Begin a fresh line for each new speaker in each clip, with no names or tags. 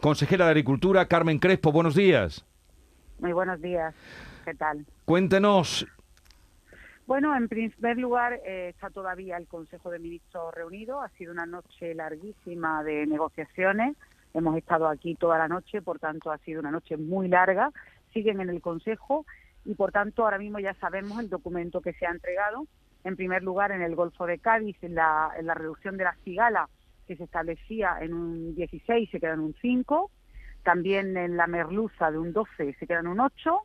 Consejera de Agricultura, Carmen Crespo, buenos días.
Muy buenos días, ¿qué tal?
Cuéntenos.
Bueno, en primer lugar, eh, está todavía el Consejo de Ministros reunido. Ha sido una noche larguísima de negociaciones. Hemos estado aquí toda la noche, por tanto, ha sido una noche muy larga. Siguen en el Consejo y, por tanto, ahora mismo ya sabemos el documento que se ha entregado. En primer lugar, en el Golfo de Cádiz, en la, en la reducción de la cigala, que se establecía en un 16, se queda en un 5 también en la merluza de un 12 se queda en un 8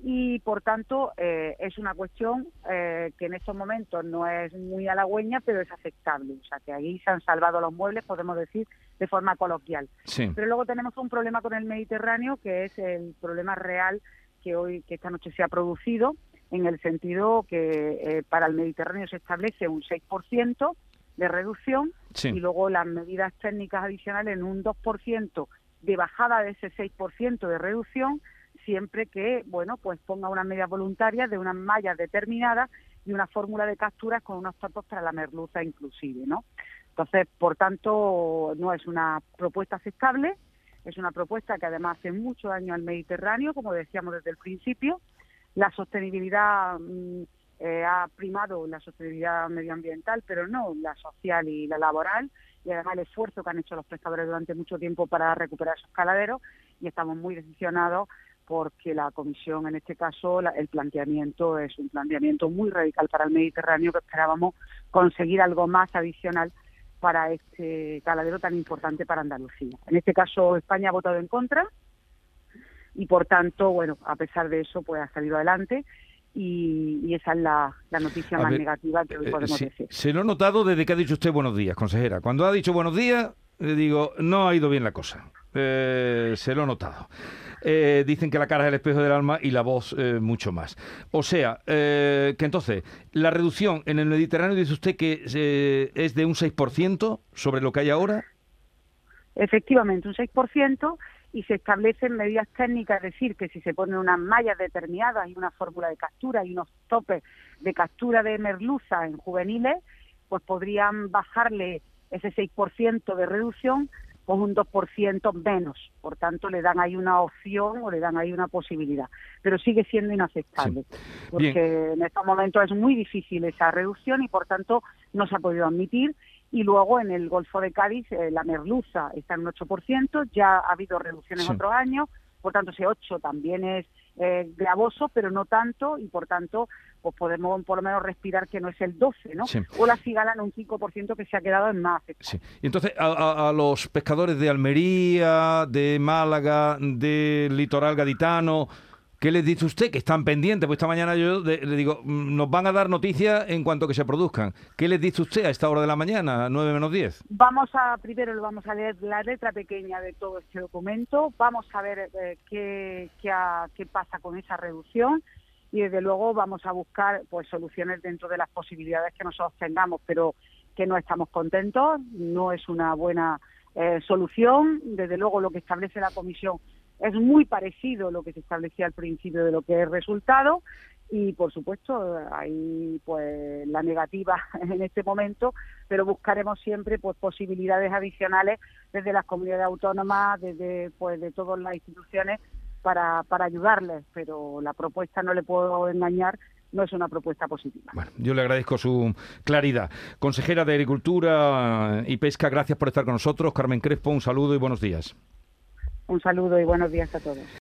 y por tanto eh, es una cuestión eh, que en estos momentos no es muy halagüeña pero es aceptable, o sea que ahí se han salvado los muebles, podemos decir de forma coloquial. Pero luego tenemos un problema con el Mediterráneo que es el problema real que hoy, que esta noche se ha producido, en el sentido que eh, para el Mediterráneo se establece un 6% de reducción y luego las medidas técnicas adicionales en un 2% de bajada de ese 6% de reducción siempre que, bueno, pues ponga unas medidas voluntarias de unas mallas determinadas y una fórmula de capturas con unos topos para la merluza inclusive, ¿no? Entonces, por tanto, no es una propuesta aceptable, es una propuesta que además hace mucho daño al Mediterráneo, como decíamos desde el principio. La sostenibilidad mm, eh, ha primado la sostenibilidad medioambiental, pero no la social y la laboral y además el esfuerzo que han hecho los pescadores durante mucho tiempo para recuperar sus caladeros y estamos muy decepcionados porque la comisión, en este caso, el planteamiento es un planteamiento muy radical para el Mediterráneo que esperábamos conseguir algo más adicional para este caladero tan importante para Andalucía. En este caso, España ha votado en contra y, por tanto, bueno, a pesar de eso, pues ha salido adelante y, esa es la, noticia más negativa que hoy eh, podemos decir.
Se lo ha notado desde que ha dicho usted buenos días, consejera. Cuando ha dicho buenos días, le digo, no ha ido bien la cosa. Eh, se lo ha notado. Eh, dicen que la cara es el espejo del alma y la voz mucho más. O sea, que entonces, la reducción en el Mediterráneo, dice usted que es de un 6% sobre lo que hay ahora.
Efectivamente, un 6% y se establecen medidas técnicas, es decir, que si se ponen unas mallas determinadas y una fórmula de captura y unos topes de captura de merluza en juveniles, pues podrían bajarle ese 6% de reducción con un 2% menos. Por tanto, le dan ahí una opción o le dan ahí una posibilidad. Pero sigue siendo inaceptable, porque en estos momentos es muy difícil esa reducción y, por tanto, no se ha podido admitir y luego en el Golfo de Cádiz eh, la merluza está en un 8%, ya ha habido reducciones en otros años, por tanto ese 8 también es eh, gravoso, pero no tanto, y por tanto pues podemos por lo menos respirar que no es el 12, ¿no? O la cigala en un 5% que se ha quedado en más.
Sí. Y entonces a, a, los pescadores de Almería, de Málaga, del litoral gaditano, ¿Qué les dice usted? Que están pendientes, pues esta mañana yo le digo, mm, nos van a dar noticias en cuanto que se produzcan. ¿Qué les dice usted a esta hora de la mañana, 9 menos 10?
Vamos a, primero vamos a leer la letra pequeña de todo este documento, vamos a ver eh, qué, qué, pasa con esa reducción y desde luego vamos a buscar pues soluciones dentro de las posibilidades que nosotros tengamos, pero que no estamos contentos, no es una buena eh, solución, desde luego lo que establece la Comisión es muy parecido lo que se establecía al principio de lo que es resultado y por supuesto hay pues la negativa en este momento pero buscaremos siempre pues posibilidades adicionales desde las comunidades autónomas desde pues de todas las instituciones para, para ayudarles pero la propuesta no le puedo engañar no es una propuesta positiva.
Bueno, yo le agradezco su claridad. Consejera de Agricultura y Pesca, gracias por estar con nosotros. Carmen Crespo, un saludo y buenos días.
Un saludo y buenos días a todos.